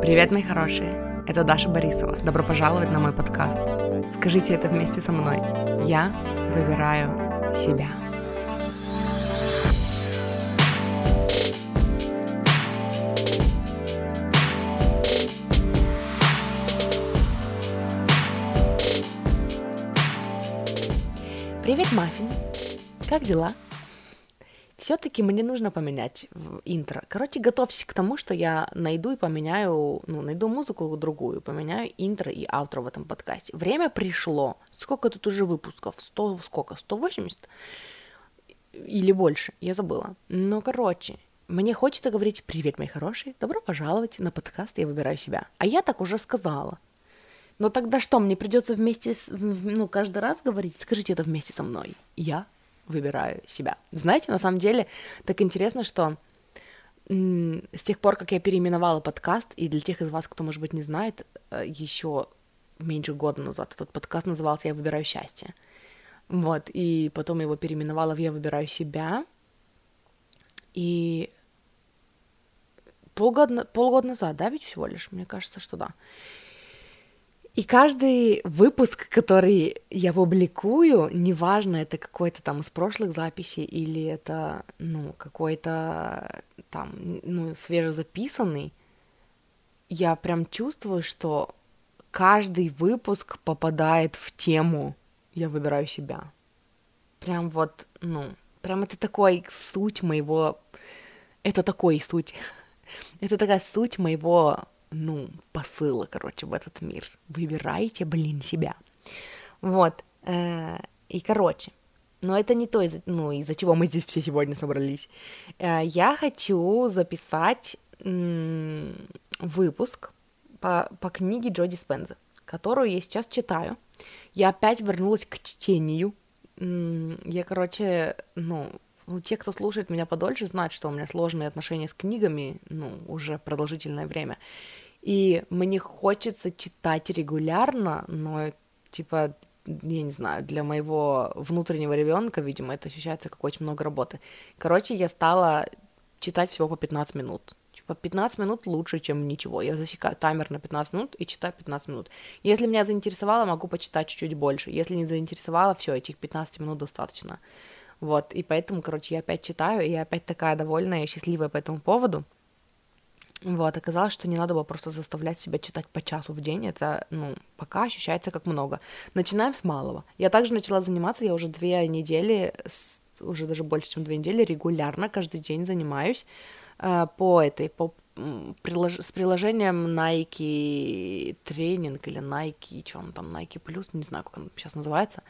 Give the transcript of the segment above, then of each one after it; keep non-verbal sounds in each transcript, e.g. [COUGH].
Привет, мои хорошие! Это Даша Борисова. Добро пожаловать на мой подкаст. Скажите это вместе со мной. Я выбираю себя. Привет, Маффин. Как дела? Все-таки мне нужно поменять интро. Короче, готовьтесь к тому, что я найду и поменяю, ну, найду музыку другую, поменяю интро и аутро в этом подкасте. Время пришло. Сколько тут уже выпусков? 100, сколько? 180? Или больше? Я забыла. Ну, короче, мне хочется говорить «Привет, мои хорошие, добро пожаловать на подкаст «Я выбираю себя». А я так уже сказала. Но тогда что, мне придется вместе, с, ну, каждый раз говорить? Скажите это вместе со мной. Я выбираю себя. Знаете, на самом деле так интересно, что с тех пор, как я переименовала подкаст, и для тех из вас, кто, может быть, не знает, э, еще меньше года назад этот подкаст назывался «Я выбираю счастье». Вот, и потом его переименовала в «Я выбираю себя». И полгода, полгода назад, да, ведь всего лишь? Мне кажется, что да. И каждый выпуск, который я публикую, неважно, это какой-то там из прошлых записей или это, ну, какой-то там, ну, свежезаписанный, я прям чувствую, что каждый выпуск попадает в тему «Я выбираю себя». Прям вот, ну, прям это такой суть моего... Это такой суть. [LAUGHS] Это такая суть моего ну, посыла, короче, в этот мир. Выбирайте, блин, себя. Вот. Э, и, короче, но это не то, из ну, из-за чего мы здесь все сегодня собрались. Э, я хочу записать выпуск по, по книге Джоди Спенза, которую я сейчас читаю. Я опять вернулась к чтению. Я, короче, ну, ну, те, кто слушает меня подольше, знают, что у меня сложные отношения с книгами, ну, уже продолжительное время. И мне хочется читать регулярно, но, типа, я не знаю, для моего внутреннего ребенка, видимо, это ощущается как очень много работы. Короче, я стала читать всего по 15 минут. Типа 15 минут лучше, чем ничего. Я засекаю таймер на 15 минут и читаю 15 минут. Если меня заинтересовало, могу почитать чуть-чуть больше. Если не заинтересовало, все, этих 15 минут достаточно. Вот, и поэтому, короче, я опять читаю, и я опять такая довольная и счастливая по этому поводу. Вот, оказалось, что не надо было просто заставлять себя читать по часу в день, это, ну, пока ощущается как много. Начинаем с малого. Я также начала заниматься, я уже две недели, уже даже больше, чем две недели, регулярно каждый день занимаюсь э, по этой, по прилож... с приложением Nike тренинг или Nike, что он там, Nike Plus, не знаю, как он сейчас называется.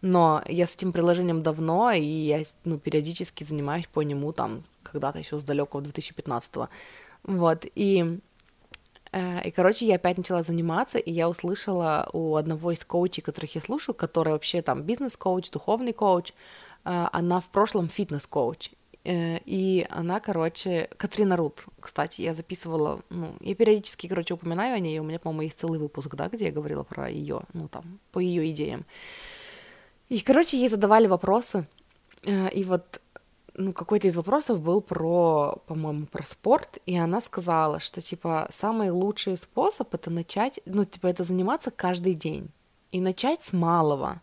Но я с этим приложением давно, и я ну, периодически занимаюсь по нему там когда-то еще с далекого 2015 -го. Вот, и, э, и, короче, я опять начала заниматься, и я услышала у одного из коучей, которых я слушаю, который вообще там бизнес-коуч, духовный коуч, э, она в прошлом фитнес-коуч, э, и она, короче, Катрина Рут, кстати, я записывала, ну, я периодически, короче, упоминаю о ней, у меня, по-моему, есть целый выпуск, да, где я говорила про ее, ну, там, по ее идеям. И, короче, ей задавали вопросы, э, и вот ну, какой-то из вопросов был про, по-моему, про спорт, и она сказала, что, типа, самый лучший способ это начать, ну, типа, это заниматься каждый день. И начать с малого.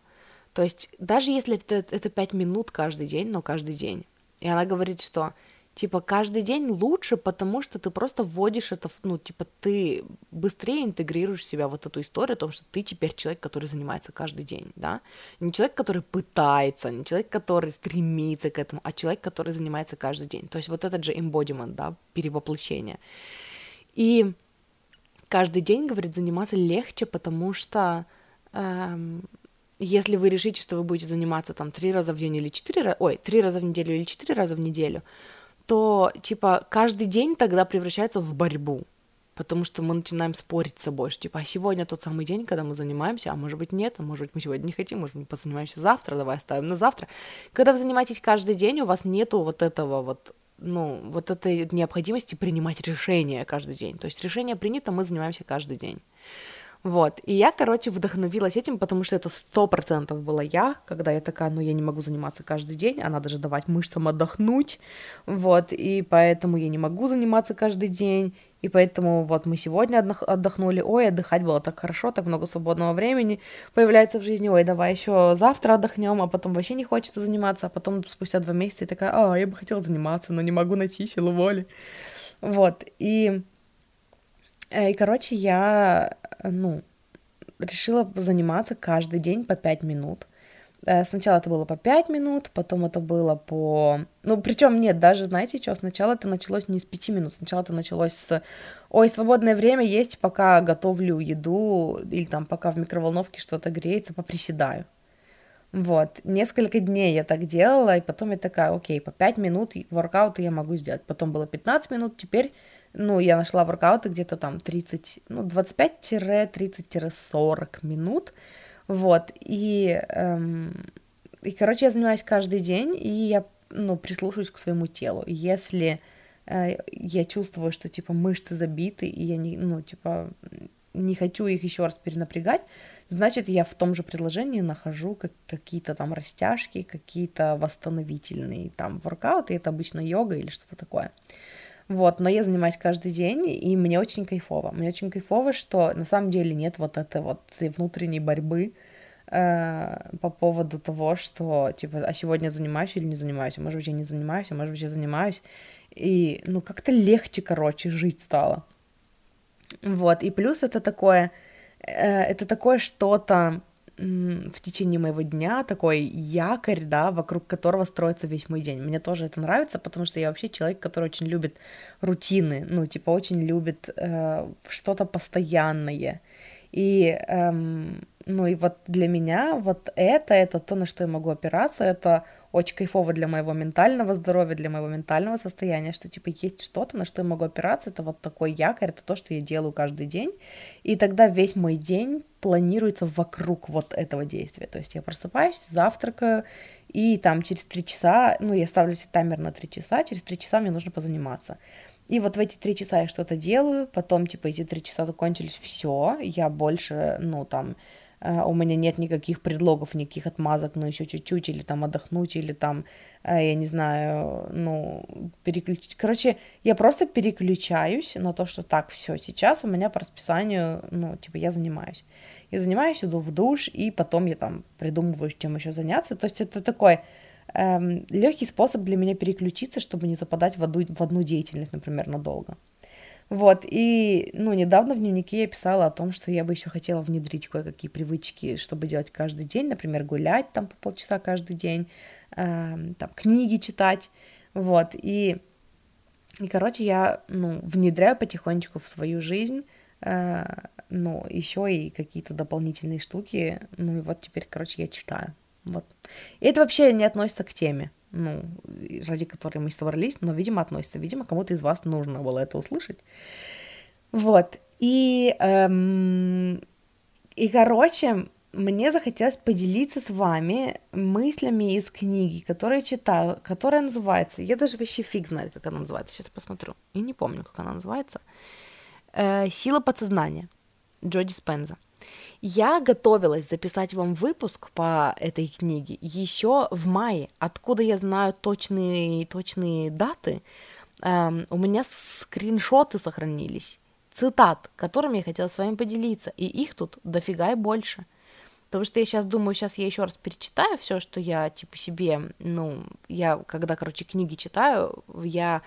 То есть, даже если это, это 5 минут каждый день, но каждый день. И она говорит, что Типа каждый день лучше, потому что ты просто вводишь это, ну, типа ты быстрее интегрируешь в себя вот эту историю о том, что ты теперь человек, который занимается каждый день, да? Не человек, который пытается, не человек, который стремится к этому, а человек, который занимается каждый день. То есть вот этот же embodiment, да, перевоплощение. И каждый день, говорит, заниматься легче, потому что эм, если вы решите, что вы будете заниматься там три раза в день или четыре, ой, три раза в неделю или четыре раза в неделю, то, типа, каждый день тогда превращается в борьбу, потому что мы начинаем спорить с собой, что, типа, а сегодня тот самый день, когда мы занимаемся, а может быть нет, а может быть мы сегодня не хотим, может мы позанимаемся завтра, давай оставим на завтра. Когда вы занимаетесь каждый день, у вас нету вот этого вот ну, вот этой необходимости принимать решения каждый день. То есть решение принято, мы занимаемся каждый день. Вот, и я, короче, вдохновилась этим, потому что это сто процентов была я, когда я такая, ну, я не могу заниматься каждый день, а надо же давать мышцам отдохнуть, вот, и поэтому я не могу заниматься каждый день, и поэтому вот мы сегодня отдохнули, ой, отдыхать было так хорошо, так много свободного времени появляется в жизни, ой, давай еще завтра отдохнем, а потом вообще не хочется заниматься, а потом спустя два месяца и такая, а, я бы хотела заниматься, но не могу найти силу воли, вот, и и, короче, я, э, ну, решила заниматься каждый день по 5 минут. Э, сначала это было по 5 минут, потом это было по... Ну, причем нет, даже, знаете что, сначала это началось не с 5 минут, сначала это началось с... Ой, свободное время есть, пока готовлю еду, или там пока в микроволновке что-то греется, поприседаю. Вот, несколько дней я так делала, и потом я такая, окей, по 5 минут воркаута я могу сделать. Потом было 15 минут, теперь ну, я нашла воркауты где-то там 30, ну, 25-30-40 минут, вот, и, эм, и, короче, я занимаюсь каждый день, и я, ну, прислушиваюсь к своему телу. Если э, я чувствую, что, типа, мышцы забиты, и я не, ну, типа, не хочу их еще раз перенапрягать, значит, я в том же предложении нахожу как, какие-то там растяжки, какие-то восстановительные там воркауты, это обычно йога или что-то такое. Вот, но я занимаюсь каждый день, и мне очень кайфово. Мне очень кайфово, что на самом деле нет вот этой вот внутренней борьбы э, по поводу того, что, типа, а сегодня занимаюсь или не занимаюсь, а может быть, я не занимаюсь, а может быть, я занимаюсь. И, ну, как-то легче, короче, жить стало. Вот, и плюс это такое, э, это такое что-то, в течение моего дня такой якорь, да, вокруг которого строится весь мой день. Мне тоже это нравится, потому что я вообще человек, который очень любит рутины, ну, типа, очень любит э, что-то постоянное. И, эм, ну, и вот для меня вот это, это то, на что я могу опираться, это очень кайфово для моего ментального здоровья, для моего ментального состояния, что, типа, есть что-то, на что я могу опираться, это вот такой якорь, это то, что я делаю каждый день, и тогда весь мой день планируется вокруг вот этого действия, то есть я просыпаюсь, завтракаю, и там через три часа, ну, я ставлю себе таймер на три часа, через три часа мне нужно позаниматься. И вот в эти три часа я что-то делаю, потом, типа, эти три часа закончились, все, я больше, ну, там, у меня нет никаких предлогов, никаких отмазок, ну, еще чуть-чуть, или там отдохнуть, или там, э, я не знаю, ну, переключить. Короче, я просто переключаюсь на то, что так, все, сейчас у меня по расписанию, ну, типа, я занимаюсь. Я занимаюсь, иду в душ, и потом я там придумываю, чем еще заняться. То есть это такой эм, легкий способ для меня переключиться, чтобы не западать в одну, в одну деятельность, например, надолго. Вот, и, ну, недавно в дневнике я писала о том, что я бы еще хотела внедрить кое-какие привычки, чтобы делать каждый день, например, гулять там по полчаса каждый день, э, там, книги читать, вот, и, и, короче, я, ну, внедряю потихонечку в свою жизнь, э, ну, еще и какие-то дополнительные штуки, ну, и вот теперь, короче, я читаю, вот. И это вообще не относится к теме, ну, ради которой мы собрались, но, видимо, относится. Видимо, кому-то из вас нужно было это услышать. Вот. И, эм, и, короче, мне захотелось поделиться с вами мыслями из книги, которую я читаю, которая называется, я даже вообще фиг знает, как она называется, сейчас посмотрю, и не помню, как она называется, э, «Сила подсознания» Джоди Спенза. Я готовилась записать вам выпуск по этой книге еще в мае. Откуда я знаю точные, точные даты? Эм, у меня скриншоты сохранились, цитат, которыми я хотела с вами поделиться, и их тут дофига и больше. Потому что я сейчас думаю, сейчас я еще раз перечитаю все, что я типа себе, ну, я когда, короче, книги читаю, я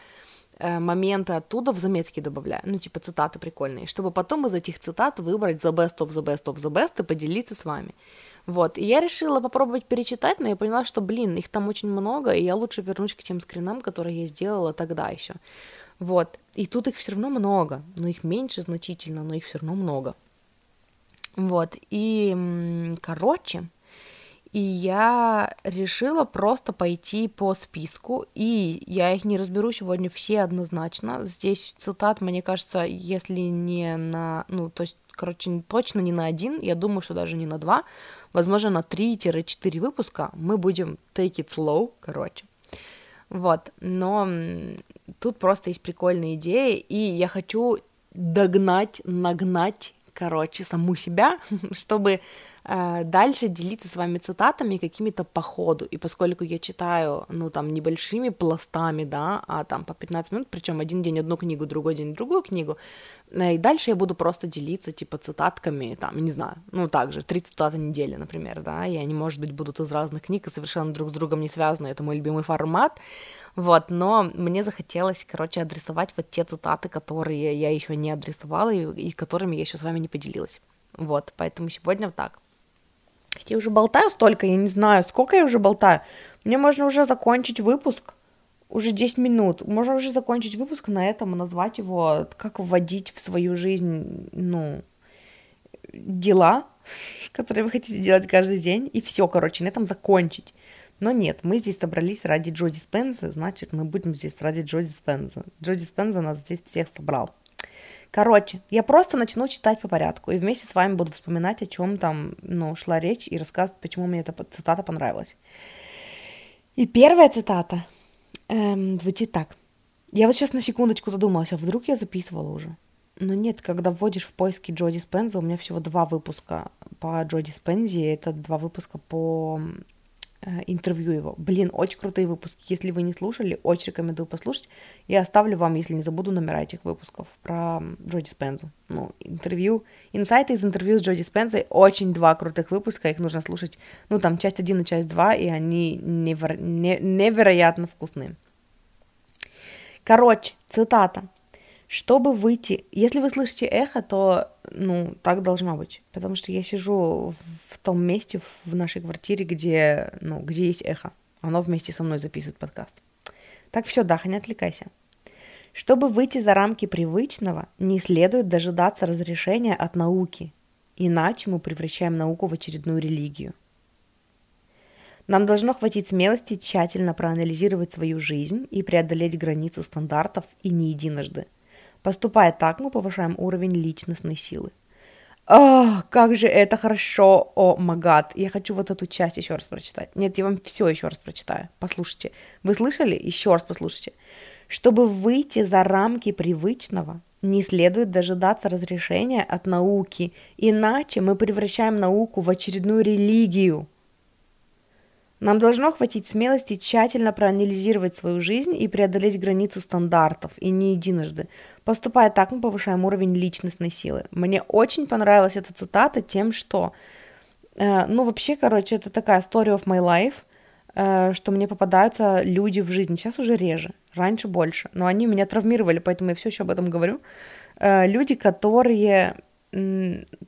моменты оттуда в заметки добавляю, ну, типа цитаты прикольные, чтобы потом из этих цитат выбрать the best of the best of the best и поделиться с вами. Вот, и я решила попробовать перечитать, но я поняла, что, блин, их там очень много, и я лучше вернусь к тем скринам, которые я сделала тогда еще. Вот, и тут их все равно много, но их меньше значительно, но их все равно много. Вот, и, короче, и я решила просто пойти по списку, и я их не разберу сегодня все однозначно. Здесь цитат, мне кажется, если не на, ну, то есть, короче, точно не на один, я думаю, что даже не на два, возможно, на 3-4 выпуска мы будем take it slow, короче. Вот, но тут просто есть прикольные идеи, и я хочу догнать, нагнать короче, саму себя, [LAUGHS] чтобы дальше делиться с вами цитатами какими-то по ходу. И поскольку я читаю, ну, там, небольшими пластами, да, а там по 15 минут, причем один день одну книгу, другой день другую книгу, э, и дальше я буду просто делиться, типа, цитатками, там, не знаю, ну, также, три цитаты недели, например, да, и они, может быть, будут из разных книг и совершенно друг с другом не связаны, это мой любимый формат, вот, но мне захотелось, короче, адресовать вот те цитаты, которые я еще не адресовала и, и которыми я еще с вами не поделилась. Вот, поэтому сегодня вот так. Хотя я уже болтаю столько, я не знаю, сколько я уже болтаю. Мне можно уже закончить выпуск. Уже 10 минут. Можно уже закончить выпуск на этом и назвать его, как вводить в свою жизнь, ну, дела, [LAUGHS] которые вы хотите делать каждый день, и все, короче, на этом закончить. Но нет, мы здесь собрались ради Джоди Спенза, значит, мы будем здесь ради Джоди Спенза. Джоди Спенза нас здесь всех собрал. Короче, я просто начну читать по порядку, и вместе с вами буду вспоминать, о чем там, ну, шла речь, и рассказывать, почему мне эта цитата понравилась. И первая цитата эм, звучит так. Я вот сейчас на секундочку задумалась, а вдруг я записывала уже? Но нет, когда вводишь в поиски Джоди Спенза, у меня всего два выпуска по Джоди Спензи, это два выпуска по интервью его. Блин, очень крутые выпуски. Если вы не слушали, очень рекомендую послушать. Я оставлю вам, если не забуду, номера этих выпусков про Джоди Спензу. Ну, интервью, инсайты из интервью с Джоди Спензой. Очень два крутых выпуска, их нужно слушать. Ну, там часть 1 и часть 2, и они неверо... не... невероятно вкусные. Короче, цитата. Чтобы выйти, если вы слышите эхо, то, ну, так должно быть, потому что я сижу в том месте в нашей квартире, где, ну, где есть эхо. Оно вместе со мной записывает подкаст. Так все, Даха, не отвлекайся. Чтобы выйти за рамки привычного, не следует дожидаться разрешения от науки, иначе мы превращаем науку в очередную религию. Нам должно хватить смелости тщательно проанализировать свою жизнь и преодолеть границы стандартов и не единожды – Поступая так, мы повышаем уровень личностной силы. Ах, как же это хорошо, о магад. Я хочу вот эту часть еще раз прочитать. Нет, я вам все еще раз прочитаю. Послушайте. Вы слышали? Еще раз послушайте. Чтобы выйти за рамки привычного, не следует дожидаться разрешения от науки, иначе мы превращаем науку в очередную религию – нам должно хватить смелости тщательно проанализировать свою жизнь и преодолеть границы стандартов, и не единожды. Поступая так, мы повышаем уровень личностной силы. Мне очень понравилась эта цитата тем, что, э, ну, вообще, короче, это такая story of my life, э, что мне попадаются люди в жизни. Сейчас уже реже, раньше больше, но они меня травмировали, поэтому я все еще об этом говорю. Э, люди, которые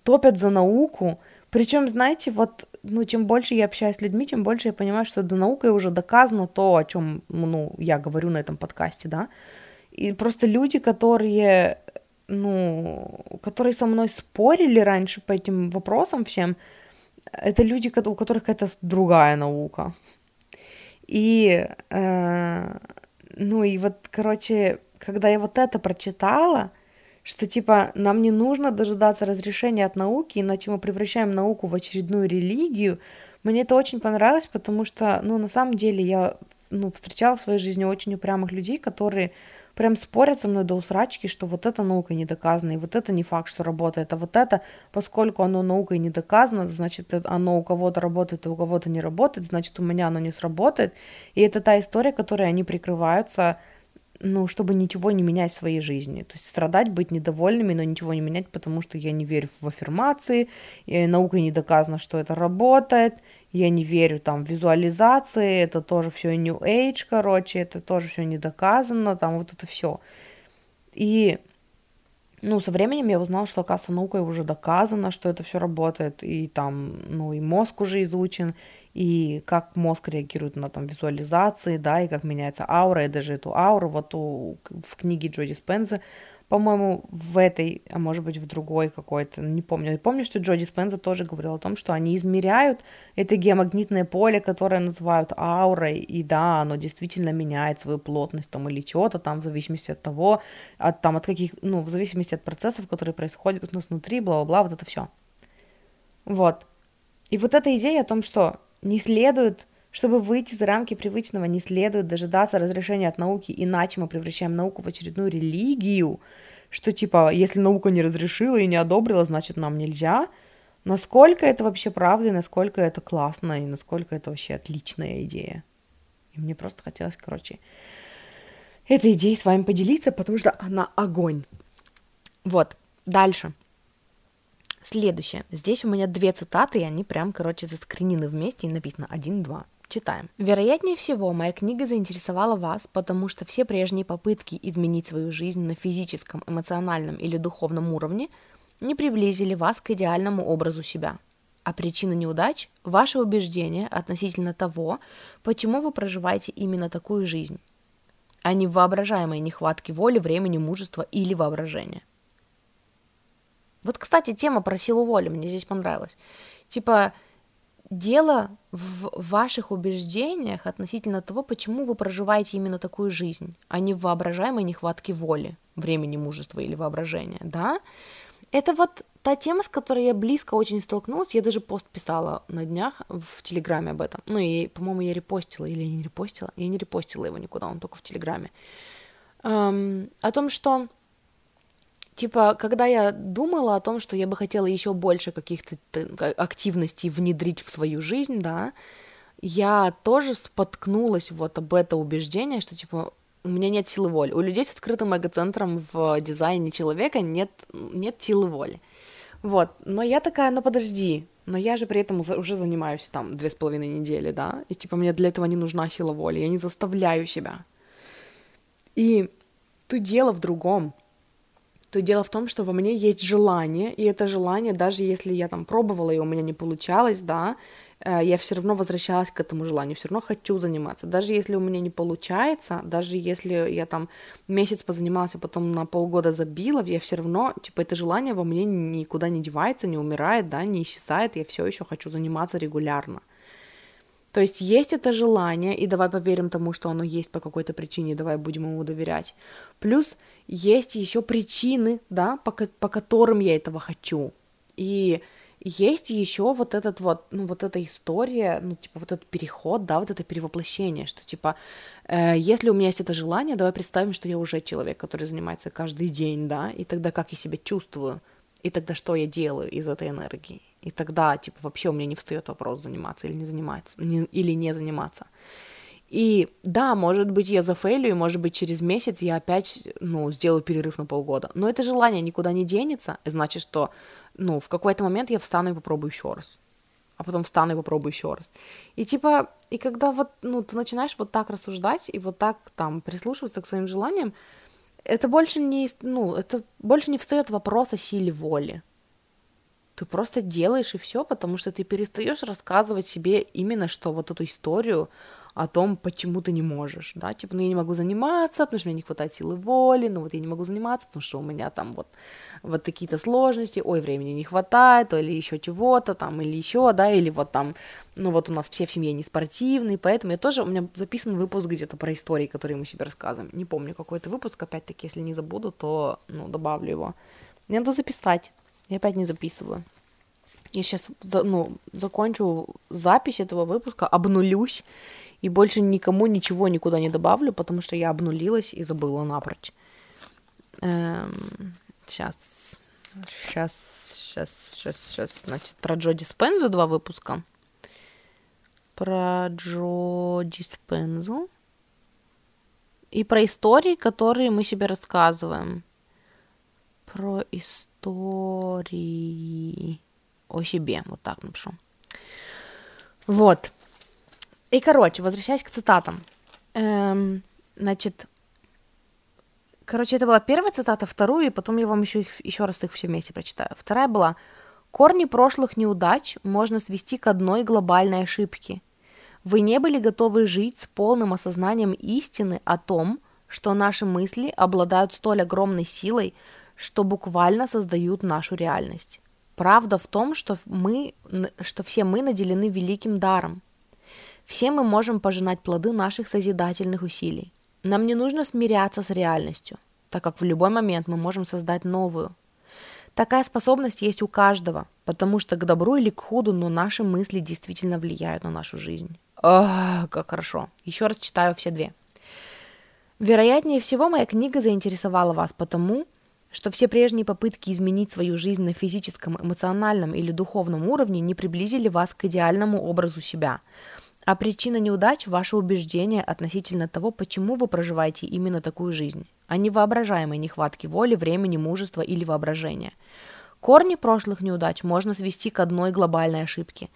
топят за науку, причем, знаете, вот ну, чем больше я общаюсь с людьми, тем больше я понимаю, что до наукой уже доказано то, о чем, ну, я говорю на этом подкасте, да. И просто люди, которые, ну, которые со мной спорили раньше по этим вопросам всем, это люди, у которых какая-то другая наука. И, э, ну, и вот, короче, когда я вот это прочитала, что типа нам не нужно дожидаться разрешения от науки, иначе мы превращаем науку в очередную религию. Мне это очень понравилось, потому что, ну, на самом деле я ну, встречала в своей жизни очень упрямых людей, которые прям спорят со мной до усрачки, что вот эта наука не доказана, и вот это не факт, что работает, а вот это, поскольку оно наукой не доказано, значит, оно у кого-то работает, и у кого-то не работает, значит, у меня оно не сработает. И это та история, которой они прикрываются ну, чтобы ничего не менять в своей жизни. То есть страдать, быть недовольными, но ничего не менять, потому что я не верю в аффирмации, и наукой не доказано, что это работает, я не верю там в визуализации, это тоже все New Age, короче, это тоже все не доказано, там вот это все. И ну, со временем я узнала, что, оказывается, наукой уже доказано, что это все работает, и там, ну, и мозг уже изучен, и как мозг реагирует на там визуализации, да, и как меняется аура, и даже эту ауру вот у, в книге Джоди Спенза, по-моему, в этой, а может быть в другой какой-то, не помню. Я помню, что Джоди Спенза тоже говорил о том, что они измеряют это геомагнитное поле, которое называют аурой, и да, оно действительно меняет свою плотность там или чего-то там в зависимости от того, от там от каких, ну, в зависимости от процессов, которые происходят у нас внутри, бла-бла-бла, вот это все. Вот. И вот эта идея о том, что не следует, чтобы выйти за рамки привычного, не следует дожидаться разрешения от науки, иначе мы превращаем науку в очередную религию, что типа, если наука не разрешила и не одобрила, значит нам нельзя. Насколько это вообще правда, и насколько это классно, и насколько это вообще отличная идея. И мне просто хотелось, короче, этой идеей с вами поделиться, потому что она огонь. Вот, дальше. Следующее. Здесь у меня две цитаты, и они прям, короче, заскринены вместе, и написано 1-2. Читаем. Вероятнее всего, моя книга заинтересовала вас, потому что все прежние попытки изменить свою жизнь на физическом, эмоциональном или духовном уровне не приблизили вас к идеальному образу себя. А причина неудач – ваше убеждение относительно того, почему вы проживаете именно такую жизнь, а не в воображаемой нехватке воли, времени, мужества или воображения. Вот, кстати, тема про силу воли мне здесь понравилась. Типа, дело в ваших убеждениях относительно того, почему вы проживаете именно такую жизнь, а не в воображаемой нехватке воли, времени, мужества или воображения, да? Это вот та тема, с которой я близко очень столкнулась. Я даже пост писала на днях в Телеграме об этом. Ну, и, по-моему, я репостила, или не репостила. Я не репостила его никуда, он только в Телеграме. Эм, о том, что типа, когда я думала о том, что я бы хотела еще больше каких-то активностей внедрить в свою жизнь, да, я тоже споткнулась вот об это убеждение, что, типа, у меня нет силы воли. У людей с открытым эгоцентром в дизайне человека нет, нет силы воли. Вот, но я такая, ну подожди, но я же при этом уже занимаюсь там две с половиной недели, да, и типа мне для этого не нужна сила воли, я не заставляю себя. И тут дело в другом то дело в том, что во мне есть желание, и это желание, даже если я там пробовала, и у меня не получалось, да, э, я все равно возвращалась к этому желанию, все равно хочу заниматься. Даже если у меня не получается, даже если я там месяц позанималась, а потом на полгода забила, я все равно, типа, это желание во мне никуда не девается, не умирает, да, не исчезает, я все еще хочу заниматься регулярно. То есть есть это желание, и давай поверим тому, что оно есть по какой-то причине, давай будем ему доверять. Плюс есть еще причины, да, по, по которым я этого хочу. И есть еще вот этот вот, ну, вот эта история, ну, типа, вот этот переход, да, вот это перевоплощение, что, типа, э, если у меня есть это желание, давай представим, что я уже человек, который занимается каждый день, да, и тогда как я себя чувствую, и тогда что я делаю из этой энергии. И тогда, типа, вообще у меня не встает вопрос заниматься или не заниматься, не, или не заниматься. И да, может быть, я зафейлю, и может быть, через месяц я опять, ну, сделаю перерыв на полгода. Но это желание никуда не денется, значит, что, ну, в какой-то момент я встану и попробую еще раз. А потом встану и попробую еще раз. И типа, и когда вот, ну, ты начинаешь вот так рассуждать и вот так там прислушиваться к своим желаниям, это больше не, ну, это больше не встает вопрос о силе воли. Ты просто делаешь и все, потому что ты перестаешь рассказывать себе именно что вот эту историю о том, почему ты не можешь, да, типа, ну я не могу заниматься, потому что мне не хватает силы воли, ну вот я не могу заниматься, потому что у меня там вот, вот какие-то сложности, ой, времени не хватает, или еще чего-то там, или еще, да, или вот там, ну вот у нас все в семье не спортивные, поэтому я тоже, у меня записан выпуск где-то про истории, которые мы себе рассказываем, не помню какой это выпуск, опять-таки, если не забуду, то, ну, добавлю его, мне надо записать, я опять не записываю. Я сейчас, ну, закончу запись этого выпуска, обнулюсь и больше никому ничего никуда не добавлю, потому что я обнулилась и забыла напрочь. Эм, сейчас, сейчас, сейчас, сейчас, сейчас. Значит, про Джо Диспензу два выпуска. Про Джо Диспензу. И про истории, которые мы себе рассказываем. Про истории о себе. Вот так напишу. Вот. И, короче, возвращаясь к цитатам. Эм, значит, короче, это была первая цитата, вторую, и потом я вам еще, еще раз их все вместе прочитаю. Вторая была «Корни прошлых неудач можно свести к одной глобальной ошибке. Вы не были готовы жить с полным осознанием истины о том, что наши мысли обладают столь огромной силой, что буквально создают нашу реальность. Правда в том, что, мы, что все мы наделены великим даром – все мы можем пожинать плоды наших созидательных усилий. Нам не нужно смиряться с реальностью, так как в любой момент мы можем создать новую. Такая способность есть у каждого, потому что к добру или к худу, но наши мысли действительно влияют на нашу жизнь. Ох, как хорошо. Еще раз читаю все две. Вероятнее всего, моя книга заинтересовала вас потому, что все прежние попытки изменить свою жизнь на физическом, эмоциональном или духовном уровне не приблизили вас к идеальному образу себя. А причина неудач – ваше убеждение относительно того, почему вы проживаете именно такую жизнь, а не воображаемой нехватки воли, времени, мужества или воображения. Корни прошлых неудач можно свести к одной глобальной ошибке.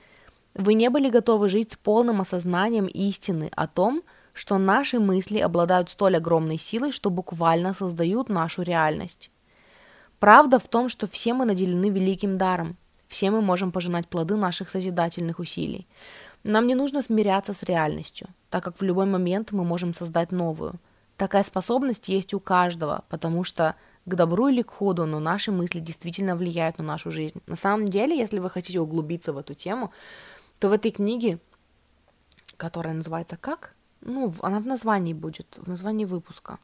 Вы не были готовы жить с полным осознанием истины о том, что наши мысли обладают столь огромной силой, что буквально создают нашу реальность. Правда в том, что все мы наделены великим даром. Все мы можем пожинать плоды наших созидательных усилий. Нам не нужно смиряться с реальностью, так как в любой момент мы можем создать новую. Такая способность есть у каждого, потому что к добру или к ходу, но наши мысли действительно влияют на нашу жизнь. На самом деле, если вы хотите углубиться в эту тему, то в этой книге, которая называется «Как?», ну, она в названии будет, в названии выпуска,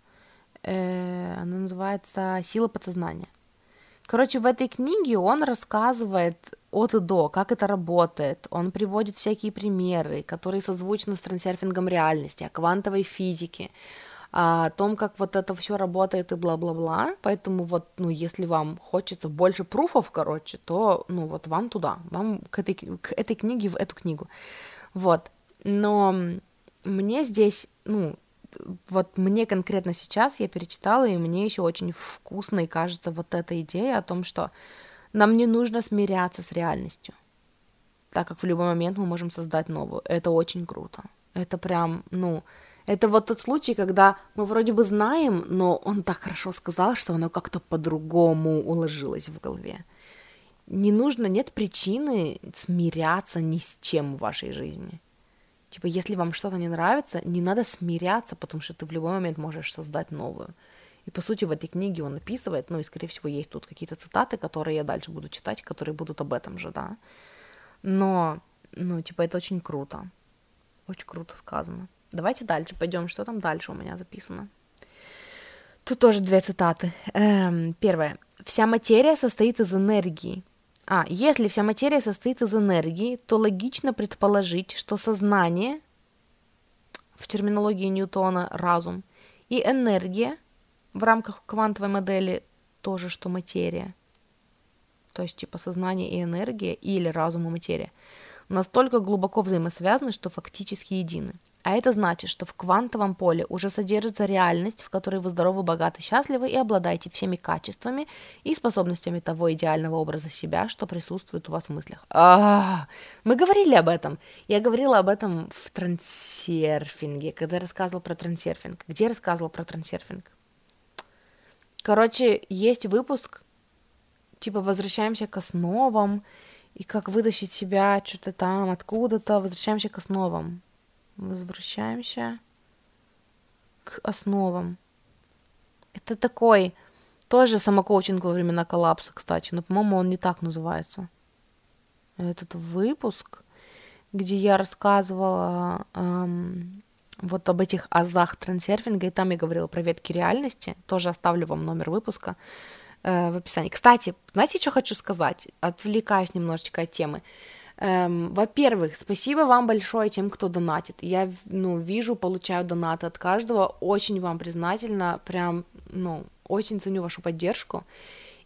э, она называется «Сила подсознания». Короче, в этой книге он рассказывает от и до, как это работает. Он приводит всякие примеры, которые созвучны с трансерфингом реальности, о квантовой физике, о том, как вот это все работает и бла-бла-бла. Поэтому вот, ну, если вам хочется больше пруфов, короче, то, ну, вот вам туда, вам к этой, к этой книге, в эту книгу. Вот. Но мне здесь, ну, вот мне конкретно сейчас я перечитала, и мне еще очень вкусной кажется вот эта идея о том, что нам не нужно смиряться с реальностью, так как в любой момент мы можем создать новую. Это очень круто. Это прям, ну, это вот тот случай, когда мы вроде бы знаем, но он так хорошо сказал, что оно как-то по-другому уложилось в голове. Не нужно, нет причины смиряться ни с чем в вашей жизни. Типа, если вам что-то не нравится, не надо смиряться, потому что ты в любой момент можешь создать новую. И, по сути, в этой книге он описывает, ну и, скорее всего, есть тут какие-то цитаты, которые я дальше буду читать, которые будут об этом же, да. Но, ну, типа, это очень круто. Очень круто сказано. Давайте дальше пойдем. Что там дальше у меня записано? Тут тоже две цитаты. Эм, первое. Вся материя состоит из энергии. А, если вся материя состоит из энергии, то логично предположить, что сознание, в терминологии Ньютона разум, и энергия в рамках квантовой модели тоже, что материя. То есть типа сознание и энергия или разум и материя настолько глубоко взаимосвязаны, что фактически едины. А это значит, что в квантовом поле уже содержится реальность, в которой вы здоровы, богаты, счастливы и обладаете всеми качествами и способностями того идеального образа себя, что присутствует у вас в мыслях. А, мы говорили об этом. Я говорила об этом в трансерфинге, когда рассказывала про трансерфинг. Где рассказывала про трансерфинг? Короче, есть выпуск, типа возвращаемся к основам, и как вытащить себя что-то там откуда-то, возвращаемся к основам возвращаемся к основам. Это такой тоже самокоучинг во времена коллапса, кстати, но, по-моему, он не так называется. Этот выпуск, где я рассказывала эм, вот об этих азах трансерфинга, и там я говорила про ветки реальности, тоже оставлю вам номер выпуска э, в описании. Кстати, знаете, что хочу сказать? Отвлекаюсь немножечко от темы. Эм, во-первых, спасибо вам большое тем, кто донатит. Я, ну, вижу, получаю донаты от каждого. Очень вам признательна, прям, ну, очень ценю вашу поддержку.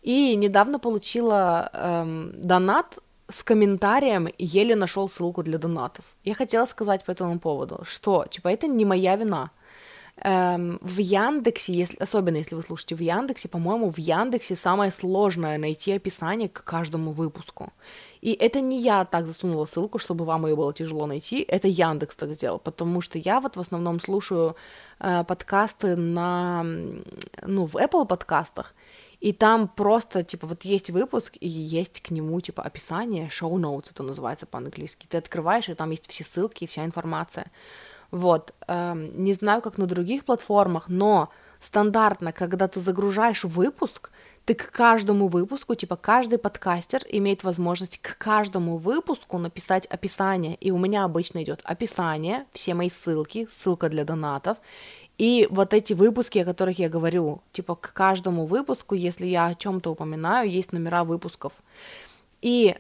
И недавно получила эм, донат с комментарием еле нашел ссылку для донатов. Я хотела сказать по этому поводу, что, типа, это не моя вина. Эм, в Яндексе, если, особенно если вы слушаете в Яндексе, по-моему, в Яндексе самое сложное найти описание к каждому выпуску. И это не я так засунула ссылку, чтобы вам ее было тяжело найти, это Яндекс так сделал, потому что я вот в основном слушаю э, подкасты на, ну, в Apple подкастах, и там просто, типа, вот есть выпуск, и есть к нему, типа, описание, show notes это называется по-английски. Ты открываешь, и там есть все ссылки, вся информация. Вот. Эм, не знаю, как на других платформах, но стандартно, когда ты загружаешь выпуск, ты к каждому выпуску, типа каждый подкастер имеет возможность к каждому выпуску написать описание. И у меня обычно идет описание, все мои ссылки, ссылка для донатов. И вот эти выпуски, о которых я говорю, типа к каждому выпуску, если я о чем-то упоминаю, есть номера выпусков. И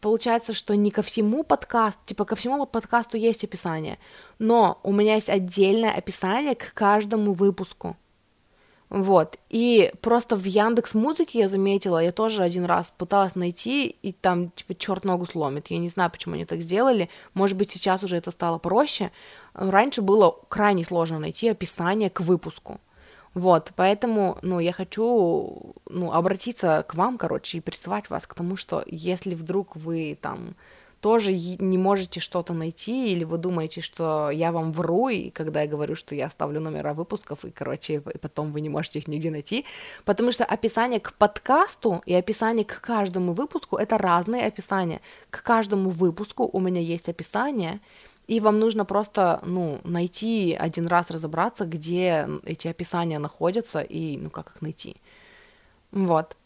получается, что не ко всему подкасту, типа ко всему подкасту есть описание, но у меня есть отдельное описание к каждому выпуску. Вот, и просто в Яндекс Музыке я заметила, я тоже один раз пыталась найти, и там, типа, черт ногу сломит. Я не знаю, почему они так сделали. Может быть, сейчас уже это стало проще. Раньше было крайне сложно найти описание к выпуску. Вот, поэтому, ну, я хочу, ну, обратиться к вам, короче, и призывать вас к тому, что если вдруг вы там тоже не можете что-то найти, или вы думаете, что я вам вру, и когда я говорю, что я ставлю номера выпусков, и, короче, и потом вы не можете их нигде найти, потому что описание к подкасту и описание к каждому выпуску — это разные описания. К каждому выпуску у меня есть описание, и вам нужно просто, ну, найти один раз разобраться, где эти описания находятся, и, ну, как их найти. Вот.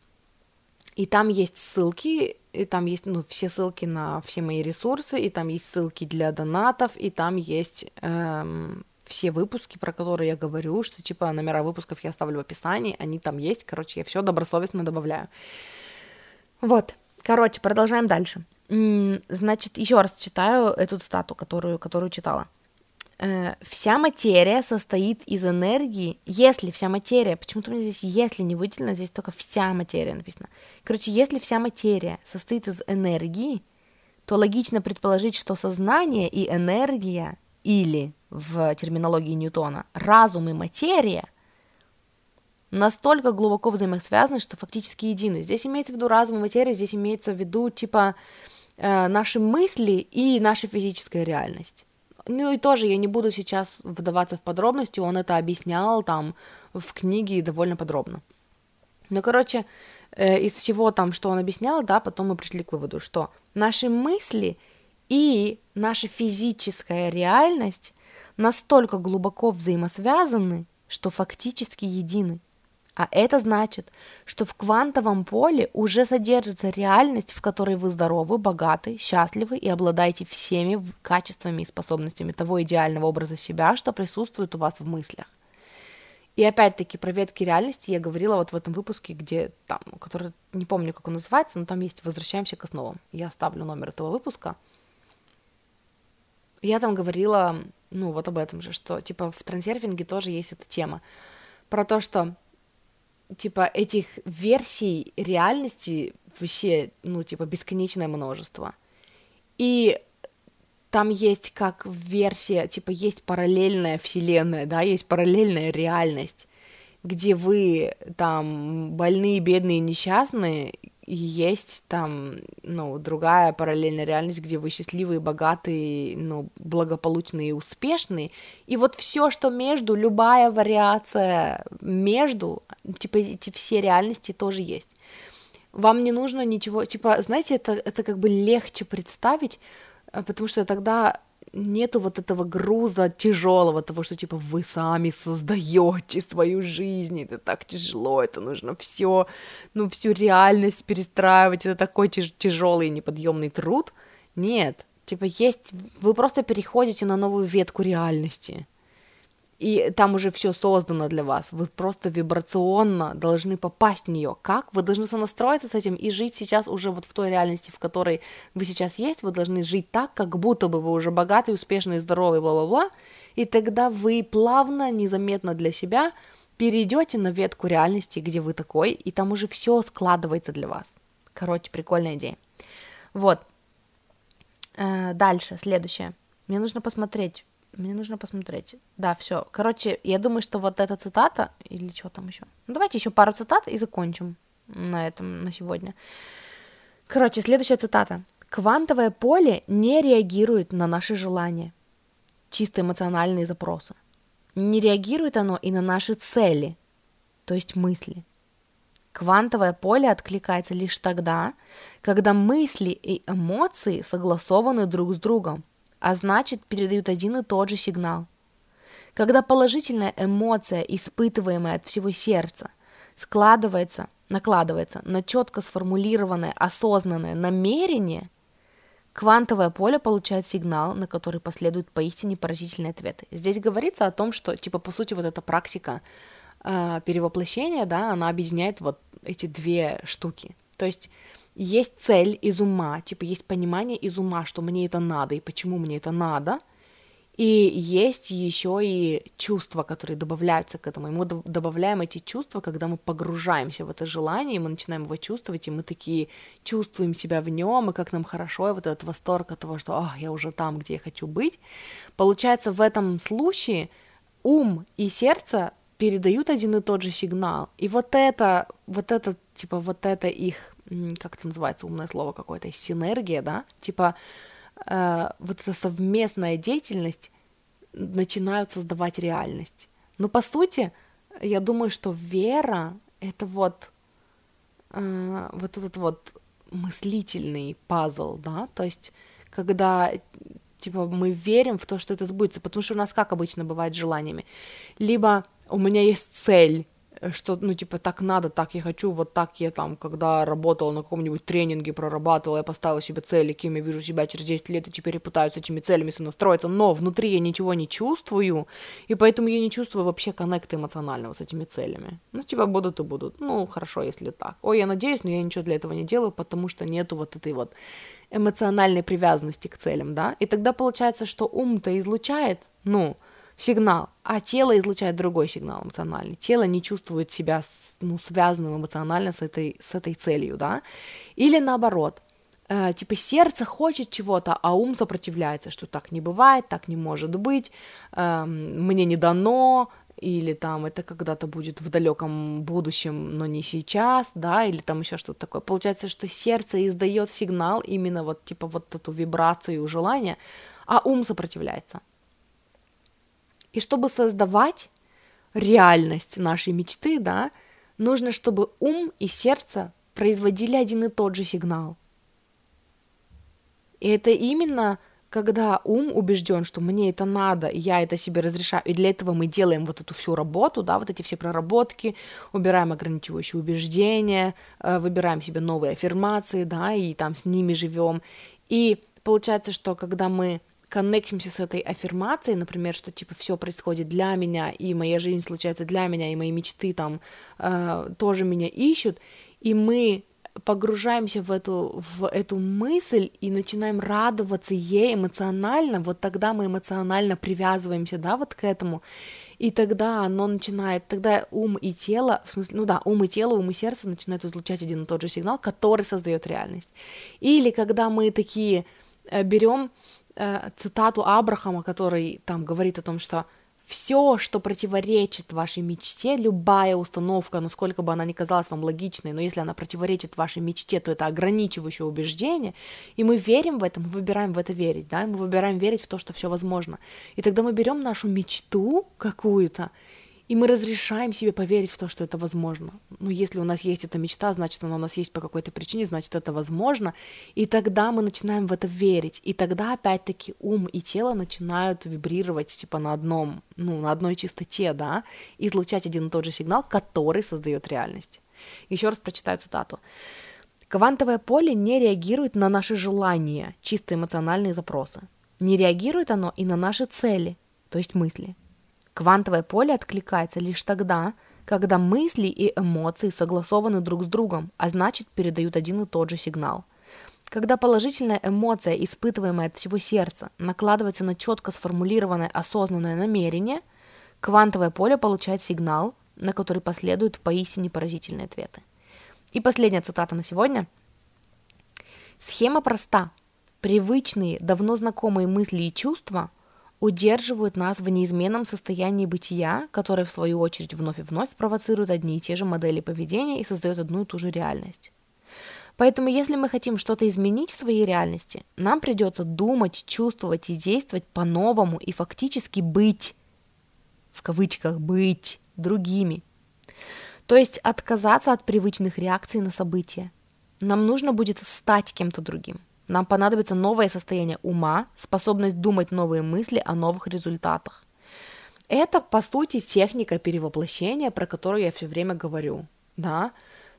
И там есть ссылки, и там есть ну, все ссылки на все мои ресурсы, и там есть ссылки для донатов, и там есть эм, все выпуски, про которые я говорю, что типа номера выпусков я оставлю в описании, они там есть, короче, я все добросовестно добавляю. Вот, короче, продолжаем дальше. Значит, еще раз читаю эту цитату, которую, которую читала. Э, вся материя состоит из энергии, если вся материя, почему-то у меня здесь если не выделено, здесь только вся материя написано. Короче, если вся материя состоит из энергии, то логично предположить, что сознание и энергия, или в терминологии Ньютона, разум и материя, настолько глубоко взаимосвязаны, что фактически едины. Здесь имеется в виду разум и материя, здесь имеется в виду типа э, наши мысли и наша физическая реальность. Ну и тоже я не буду сейчас вдаваться в подробности, он это объяснял там в книге довольно подробно. Ну, короче, э, из всего там, что он объяснял, да, потом мы пришли к выводу, что наши мысли и наша физическая реальность настолько глубоко взаимосвязаны, что фактически едины. А это значит, что в квантовом поле уже содержится реальность, в которой вы здоровы, богаты, счастливы и обладаете всеми качествами и способностями того идеального образа себя, что присутствует у вас в мыслях. И опять-таки про ветки реальности я говорила вот в этом выпуске, где там, который не помню, как он называется, но там есть «Возвращаемся к основам». Я оставлю номер этого выпуска. Я там говорила, ну, вот об этом же, что, типа, в трансерфинге тоже есть эта тема. Про то, что типа, этих версий реальности вообще, ну, типа, бесконечное множество. И там есть как версия, типа, есть параллельная вселенная, да, есть параллельная реальность, где вы там больные, бедные, несчастные, и есть там, ну, другая параллельная реальность, где вы счастливые, богатые, ну, благополучные и успешные. И вот все, что между, любая вариация между, типа эти все реальности тоже есть. Вам не нужно ничего, типа, знаете, это, это как бы легче представить, э, потому что тогда нету вот этого груза тяжелого, того, что типа вы сами создаете свою жизнь, это так тяжело, это нужно все, ну, всю реальность перестраивать, это такой тяж- тяжелый неподъемный труд. Нет, типа есть, вы просто переходите на новую ветку реальности и там уже все создано для вас. Вы просто вибрационно должны попасть в нее. Как? Вы должны сонастроиться с этим и жить сейчас уже вот в той реальности, в которой вы сейчас есть. Вы должны жить так, как будто бы вы уже богатый, успешный, здоровый, бла-бла-бла. И тогда вы плавно, незаметно для себя перейдете на ветку реальности, где вы такой, и там уже все складывается для вас. Короче, прикольная идея. Вот. Э, дальше, следующее. Мне нужно посмотреть, мне нужно посмотреть. Да, все. Короче, я думаю, что вот эта цитата, или что там еще? Ну, давайте еще пару цитат и закончим на этом на сегодня. Короче, следующая цитата. Квантовое поле не реагирует на наши желания, чисто эмоциональные запросы. Не реагирует оно и на наши цели, то есть мысли. Квантовое поле откликается лишь тогда, когда мысли и эмоции согласованы друг с другом, а значит передают один и тот же сигнал. Когда положительная эмоция, испытываемая от всего сердца, складывается, накладывается на четко сформулированное осознанное намерение, квантовое поле получает сигнал, на который последуют поистине поразительные ответы. Здесь говорится о том, что, типа, по сути, вот эта практика э, перевоплощения, да, она объединяет вот эти две штуки. То есть есть цель из ума, типа есть понимание из ума, что мне это надо и почему мне это надо, И есть еще и чувства, которые добавляются к этому. И мы добавляем эти чувства, когда мы погружаемся в это желание, и мы начинаем его чувствовать, и мы такие чувствуем себя в нем, и как нам хорошо, и вот этот восторг от того, что «Ах, я уже там, где я хочу быть». Получается, в этом случае ум и сердце передают один и тот же сигнал. И вот это, вот это, типа, вот это их, как это называется, умное слово какое-то, синергия, да, типа, э, вот эта совместная деятельность начинают создавать реальность. Но по сути, я думаю, что вера это вот э, вот этот вот мыслительный пазл, да, то есть когда типа мы верим в то, что это сбудется, потому что у нас как обычно бывает с желаниями, либо у меня есть цель, что, ну, типа, так надо, так я хочу, вот так я там, когда работала на каком-нибудь тренинге, прорабатывала, я поставила себе цели, кем я вижу себя через 10 лет, и теперь я пытаюсь с этими целями сонастроиться, но внутри я ничего не чувствую, и поэтому я не чувствую вообще коннекта эмоционального с этими целями. Ну, типа, будут и будут. Ну, хорошо, если так. Ой, я надеюсь, но я ничего для этого не делаю, потому что нету вот этой вот эмоциональной привязанности к целям, да, и тогда получается, что ум-то излучает, ну, сигнал, а тело излучает другой сигнал эмоциональный. Тело не чувствует себя ну, связанным эмоционально с этой, с этой целью, да. Или наоборот, э, типа сердце хочет чего-то, а ум сопротивляется, что так не бывает, так не может быть, э, мне не дано, или там это когда-то будет в далеком будущем, но не сейчас, да, или там еще что-то такое. Получается, что сердце издает сигнал именно вот типа вот эту вибрацию желания, а ум сопротивляется. И чтобы создавать реальность нашей мечты, да, нужно, чтобы ум и сердце производили один и тот же сигнал. И это именно когда ум убежден, что мне это надо, и я это себе разрешаю, и для этого мы делаем вот эту всю работу, да, вот эти все проработки, убираем ограничивающие убеждения, э, выбираем себе новые аффирмации, да, и там с ними живем. И получается, что когда мы коннектимся с этой аффирмацией, например, что типа все происходит для меня, и моя жизнь случается для меня, и мои мечты там э, тоже меня ищут, и мы погружаемся в эту, в эту мысль и начинаем радоваться ей эмоционально, вот тогда мы эмоционально привязываемся, да, вот к этому, и тогда оно начинает, тогда ум и тело, в смысле, ну да, ум и тело, ум и сердце начинают излучать один и тот же сигнал, который создает реальность. Или когда мы такие э, берем э, цитату Абрахама, который там говорит о том, что все, что противоречит вашей мечте, любая установка, насколько бы она ни казалась вам логичной, но если она противоречит вашей мечте, то это ограничивающее убеждение, и мы верим в это, мы выбираем в это верить, да, мы выбираем верить в то, что все возможно. И тогда мы берем нашу мечту какую-то и мы разрешаем себе поверить в то, что это возможно. Ну, если у нас есть эта мечта, значит, она у нас есть по какой-то причине, значит, это возможно. И тогда мы начинаем в это верить. И тогда, опять-таки, ум и тело начинают вибрировать, типа, на одном, ну, на одной чистоте, да, и излучать один и тот же сигнал, который создает реальность. Еще раз прочитаю цитату. Квантовое поле не реагирует на наши желания, чисто эмоциональные запросы. Не реагирует оно и на наши цели, то есть мысли. Квантовое поле откликается лишь тогда, когда мысли и эмоции согласованы друг с другом, а значит передают один и тот же сигнал. Когда положительная эмоция, испытываемая от всего сердца, накладывается на четко сформулированное осознанное намерение, квантовое поле получает сигнал, на который последуют поистине поразительные ответы. И последняя цитата на сегодня. Схема проста. Привычные, давно знакомые мысли и чувства – удерживают нас в неизменном состоянии бытия, которое в свою очередь вновь и вновь провоцирует одни и те же модели поведения и создает одну и ту же реальность. Поэтому если мы хотим что-то изменить в своей реальности, нам придется думать, чувствовать и действовать по-новому и фактически быть, в кавычках, быть другими. То есть отказаться от привычных реакций на события. Нам нужно будет стать кем-то другим – нам понадобится новое состояние ума, способность думать новые мысли о новых результатах. Это, по сути, техника перевоплощения, про которую я все время говорю, да.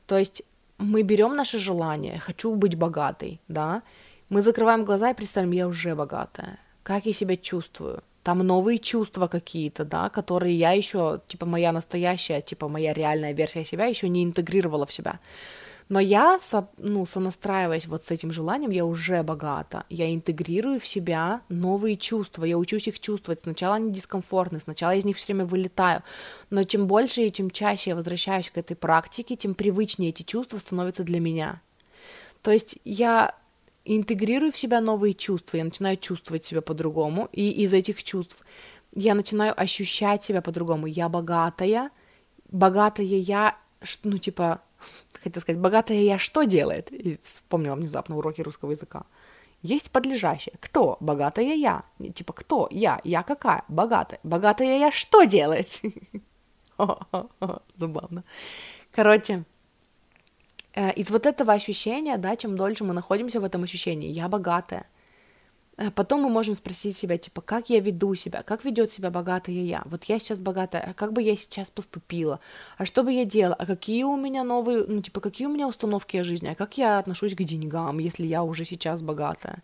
То есть мы берем наше желание, хочу быть богатой, да, мы закрываем глаза и представим, я уже богатая, как я себя чувствую, там новые чувства какие-то, да, которые я еще, типа моя настоящая, типа моя реальная версия себя еще не интегрировала в себя. Но я, со, ну, сонастраиваясь вот с этим желанием, я уже богата. Я интегрирую в себя новые чувства, я учусь их чувствовать. Сначала они дискомфортны, сначала я из них все время вылетаю. Но чем больше и чем чаще я возвращаюсь к этой практике, тем привычнее эти чувства становятся для меня. То есть я интегрирую в себя новые чувства, я начинаю чувствовать себя по-другому, и из этих чувств я начинаю ощущать себя по-другому. Я богатая, богатая я, ну, типа, [LAUGHS] хотел сказать, богатая я что делает? И вспомнила внезапно уроки русского языка. Есть подлежащее. Кто? Богатая я. Типа, кто? Я. Я какая? Богатая. Богатая я что делает? [LAUGHS] Забавно. Короче, э, из вот этого ощущения, да, чем дольше мы находимся в этом ощущении, я богатая, потом мы можем спросить себя, типа, как я веду себя, как ведет себя богатая я. Вот я сейчас богатая, а как бы я сейчас поступила, а что бы я делала, а какие у меня новые, ну, типа, какие у меня установки о жизни, а как я отношусь к деньгам, если я уже сейчас богатая,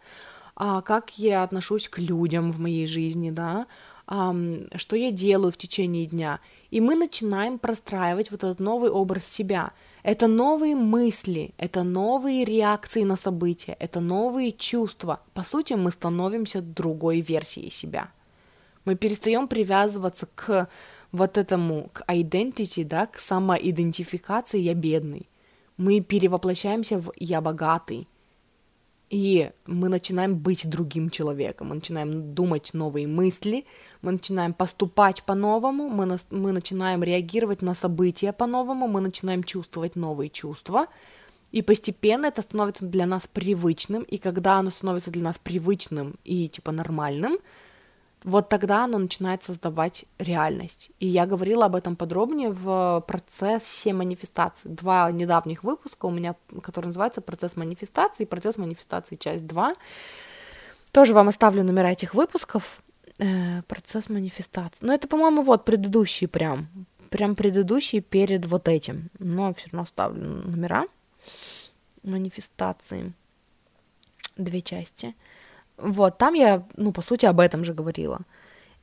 а как я отношусь к людям в моей жизни, да, что я делаю в течение дня. И мы начинаем простраивать вот этот новый образ себя – это новые мысли, это новые реакции на события, это новые чувства. По сути, мы становимся другой версией себя. Мы перестаем привязываться к вот этому, к identity, да, к самоидентификации «я бедный». Мы перевоплощаемся в «я богатый», и мы начинаем быть другим человеком, мы начинаем думать новые мысли, мы начинаем поступать по-новому, мы, на, мы начинаем реагировать на события по-новому, мы начинаем чувствовать новые чувства, и постепенно это становится для нас привычным, и когда оно становится для нас привычным и типа нормальным, вот тогда оно начинает создавать реальность. И я говорила об этом подробнее в процессе манифестации. Два недавних выпуска у меня, который называется «Процесс манифестации» и «Процесс манифестации. Часть 2». Тоже вам оставлю номера этих выпусков. Э, процесс манифестации. Но это, по-моему, вот предыдущий прям. Прям предыдущий перед вот этим. Но все равно оставлю номера манифестации. Две части. Вот, там я, ну, по сути, об этом же говорила.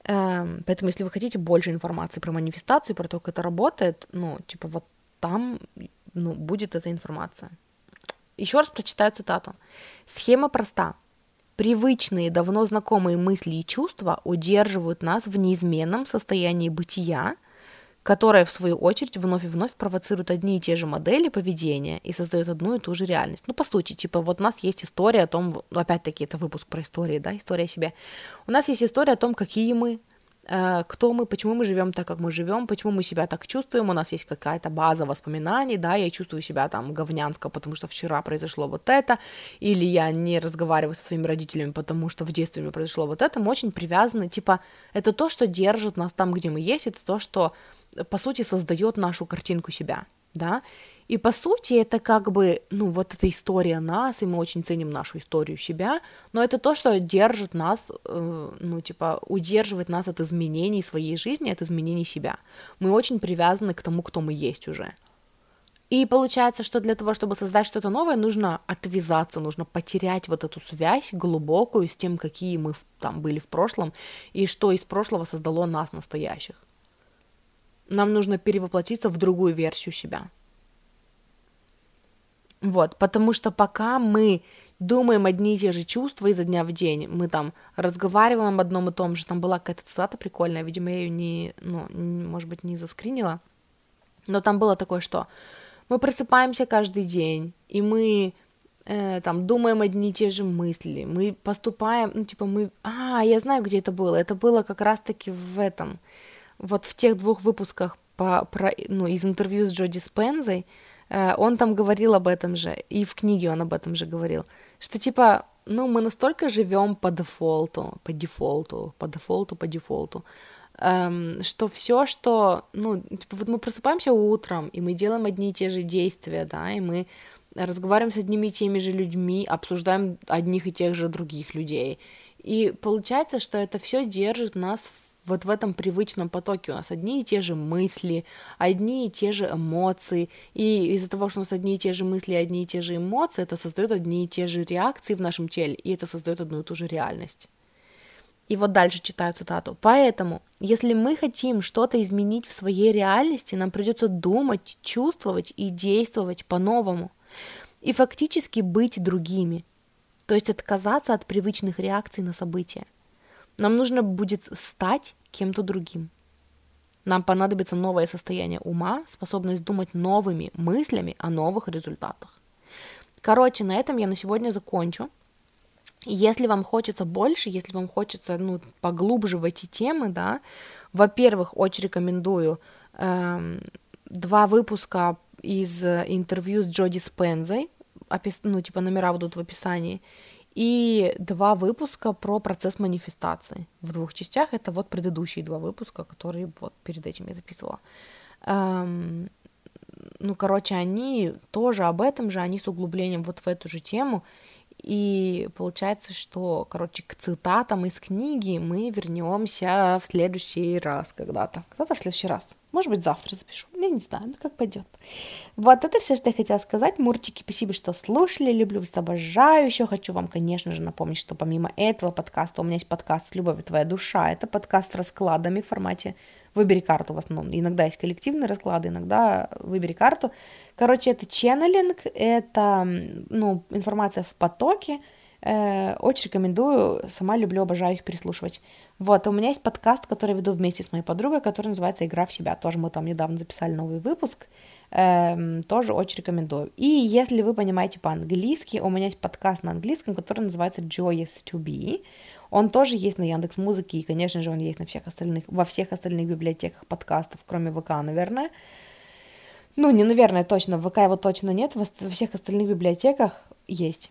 Эм, поэтому, если вы хотите больше информации про манифестацию, про то, как это работает, ну, типа, вот там, ну, будет эта информация. Еще раз прочитаю цитату. Схема проста. Привычные, давно знакомые мысли и чувства удерживают нас в неизменном состоянии бытия – которая, в свою очередь, вновь и вновь провоцирует одни и те же модели поведения и создает одну и ту же реальность. Ну, по сути, типа, вот у нас есть история о том, опять-таки, это выпуск про истории, да, история о себе. У нас есть история о том, какие мы, э, кто мы, почему мы живем так, как мы живем, почему мы себя так чувствуем, у нас есть какая-то база воспоминаний, да, я чувствую себя там говнянско, потому что вчера произошло вот это, или я не разговариваю со своими родителями, потому что в детстве меня произошло вот это, мы очень привязаны, типа, это то, что держит нас там, где мы есть, это то, что по сути, создает нашу картинку себя, да, и по сути это как бы, ну, вот эта история нас, и мы очень ценим нашу историю себя, но это то, что держит нас, э, ну, типа, удерживает нас от изменений своей жизни, от изменений себя. Мы очень привязаны к тому, кто мы есть уже. И получается, что для того, чтобы создать что-то новое, нужно отвязаться, нужно потерять вот эту связь глубокую с тем, какие мы там были в прошлом, и что из прошлого создало нас настоящих. Нам нужно перевоплотиться в другую версию себя. Вот, потому что пока мы думаем одни и те же чувства изо дня в день, мы там разговариваем об одном и том же, там была какая-то цитата прикольная, видимо, я ее не, ну, может быть, не заскринила, но там было такое, что мы просыпаемся каждый день, и мы э, там думаем одни и те же мысли, мы поступаем, ну, типа, мы... А, я знаю, где это было, это было как раз-таки в этом, вот в тех двух выпусках по, про, ну, из интервью с Джоди Спензой, э, он там говорил об этом же, и в книге он об этом же говорил, что типа, ну, мы настолько живем по дефолту, по дефолту, по дефолту, по дефолту, эм, что все, что, ну, типа, вот мы просыпаемся утром, и мы делаем одни и те же действия, да, и мы разговариваем с одними и теми же людьми, обсуждаем одних и тех же других людей. И получается, что это все держит нас в вот в этом привычном потоке у нас одни и те же мысли, одни и те же эмоции, и из-за того, что у нас одни и те же мысли, одни и те же эмоции, это создает одни и те же реакции в нашем теле, и это создает одну и ту же реальность. И вот дальше читаю цитату. Поэтому, если мы хотим что-то изменить в своей реальности, нам придется думать, чувствовать и действовать по-новому. и фактически быть другими, то есть отказаться от привычных реакций на события. Нам нужно будет стать кем-то другим. Нам понадобится новое состояние ума, способность думать новыми мыслями о новых результатах. Короче, на этом я на сегодня закончу. Если вам хочется больше, если вам хочется ну, поглубже в эти темы, да, во-первых, очень рекомендую эм, два выпуска из интервью с Джоди Спензой, опис... ну, типа номера будут в описании, и два выпуска про процесс манифестации в двух частях. Это вот предыдущие два выпуска, которые вот перед этим я записывала. Эм, ну, короче, они тоже об этом же, они с углублением вот в эту же тему. И получается, что, короче, к цитатам из книги мы вернемся в следующий раз когда-то. Когда-то в следующий раз. Может быть, завтра запишу. Я не знаю, ну как пойдет. Вот это все, что я хотела сказать. Мурчики, спасибо, что слушали. Люблю вас, обожаю. Еще хочу вам, конечно же, напомнить, что помимо этого подкаста у меня есть подкаст «Любовь твоя душа». Это подкаст с раскладами в формате выбери карту в основном. Иногда есть коллективные расклады, иногда выбери карту. Короче, это ченнелинг, это ну, информация в потоке. Э, очень рекомендую, сама люблю, обожаю их переслушивать. Вот, у меня есть подкаст, который веду вместе с моей подругой, который называется «Игра в себя». Тоже мы там недавно записали новый выпуск. Эм, тоже очень рекомендую. И если вы понимаете по-английски, у меня есть подкаст на английском, который называется Joyous to be. Он тоже есть на Яндекс Музыке, и, конечно же, он есть на всех остальных, во всех остальных библиотеках подкастов, кроме ВК, наверное. Ну, не наверное, точно, в ВК его точно нет, во всех остальных библиотеках есть.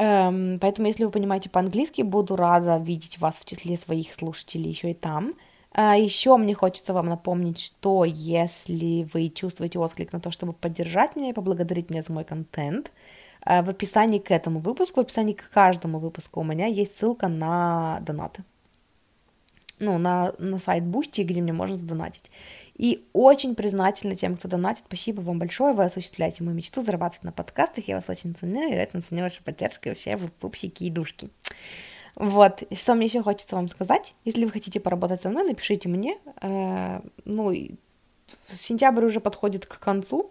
Эм, поэтому, если вы понимаете по-английски, буду рада видеть вас в числе своих слушателей еще и там. А еще мне хочется вам напомнить, что если вы чувствуете отклик на то, чтобы поддержать меня и поблагодарить меня за мой контент, Э, в описании к этому выпуску, в описании к каждому выпуску у меня есть ссылка на донаты. Ну, на, на сайт Бусти, где мне можно задонатить. И очень признательна тем, кто донатит. Спасибо вам большое, вы осуществляете мою мечту зарабатывать на подкастах. Я вас очень ценю, и очень ценю вашу поддержку, и вообще вы пупсики и душки. Вот, что мне еще хочется вам сказать. Если вы хотите поработать со мной, напишите мне. Э, ну, сентябрь уже подходит к концу,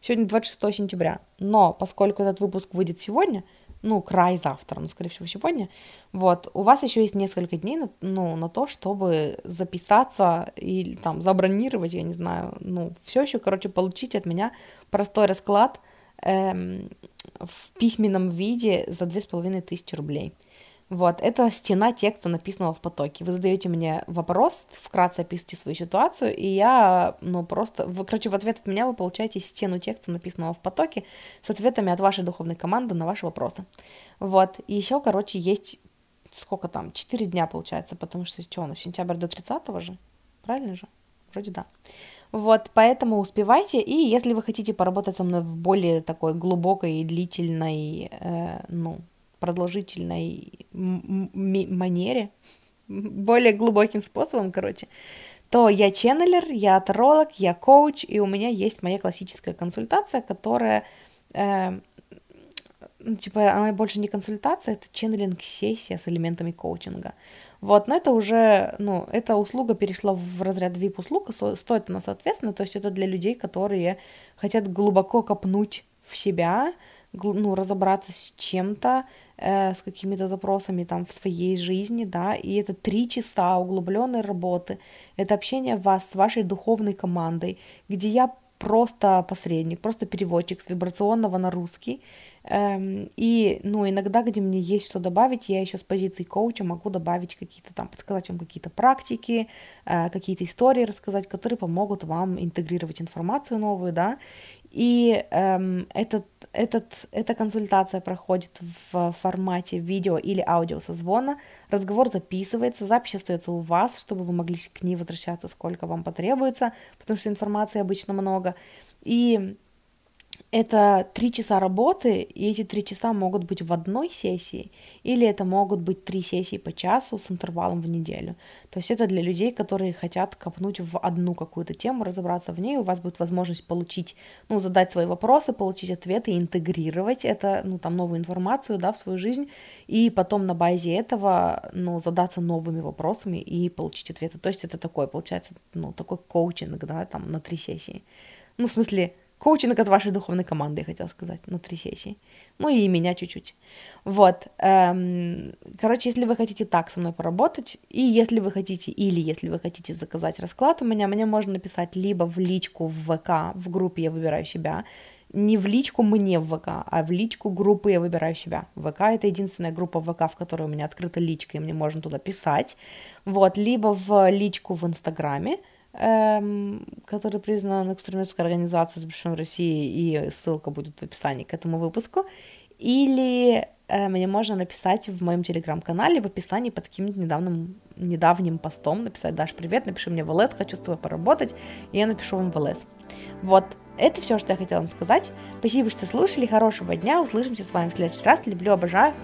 Сегодня 26 сентября. Но поскольку этот выпуск выйдет сегодня, ну, край завтра, ну, скорее всего, сегодня, вот, у вас еще есть несколько дней, на, ну, на то, чтобы записаться или там забронировать, я не знаю, ну, все еще, короче, получить от меня простой расклад эм, в письменном виде за две с половиной тысячи рублей. Вот, это стена текста, написанного в потоке. Вы задаете мне вопрос, вкратце описываете свою ситуацию, и я, ну, просто, вы, короче, в ответ от меня вы получаете стену текста, написанного в потоке, с ответами от вашей духовной команды на ваши вопросы. Вот, и еще, короче, есть, сколько там, 4 дня, получается, потому что, что у нас, сентябрь до 30 же, правильно же? Вроде да. Вот, поэтому успевайте, и если вы хотите поработать со мной в более такой глубокой и длительной, э, ну, продолжительной манере, [LAUGHS] более глубоким способом, короче, то я ченнелер, я таролог, я коуч, и у меня есть моя классическая консультация, которая, э, ну, типа, она больше не консультация, это ченнелинг-сессия с элементами коучинга. Вот, но это уже, ну, эта услуга перешла в разряд VIP-услуг, стоит она соответственно, то есть это для людей, которые хотят глубоко копнуть в себя, ну, разобраться с чем-то, э, с какими-то запросами там в своей жизни, да, и это три часа углубленной работы, это общение вас с вашей духовной командой, где я просто посредник, просто переводчик с вибрационного на русский. Эм, и, ну, иногда, где мне есть что добавить, я еще с позиции коуча могу добавить какие-то там, подсказать вам какие-то практики, э, какие-то истории рассказать, которые помогут вам интегрировать информацию новую, да, и эм, этот, этот, эта консультация проходит в формате видео или аудио созвона. Разговор записывается, запись остается у вас, чтобы вы могли к ней возвращаться, сколько вам потребуется, потому что информации обычно много. И это три часа работы, и эти три часа могут быть в одной сессии, или это могут быть три сессии по часу с интервалом в неделю. То есть это для людей, которые хотят копнуть в одну какую-то тему, разобраться в ней, у вас будет возможность получить, ну, задать свои вопросы, получить ответы, интегрировать это, ну, там, новую информацию, да, в свою жизнь, и потом на базе этого, ну, задаться новыми вопросами и получить ответы. То есть это такой, получается, ну, такой коучинг, да, там, на три сессии. Ну, в смысле, коучинг от вашей духовной команды, я хотела сказать, на три сессии. Ну и меня чуть-чуть. Вот. Эм, короче, если вы хотите так со мной поработать, и если вы хотите, или если вы хотите заказать расклад у меня, мне можно написать либо в личку в ВК, в группе «Я выбираю себя», не в личку мне в ВК, а в личку группы «Я выбираю себя». ВК — это единственная группа ВК, в которой у меня открыта личка, и мне можно туда писать. Вот, либо в личку в Инстаграме, эм, который признан экстремистской организацией, запрещен в России, и ссылка будет в описании к этому выпуску. Или э, мне можно написать в моем телеграм-канале в описании под каким-нибудь недавним, недавним постом, написать, Даш, привет, напиши мне в ЛС, хочу с тобой поработать, и я напишу вам в ЛС. Вот, это все, что я хотела вам сказать. Спасибо, что слушали, хорошего дня, услышимся с вами в следующий раз, люблю, обожаю.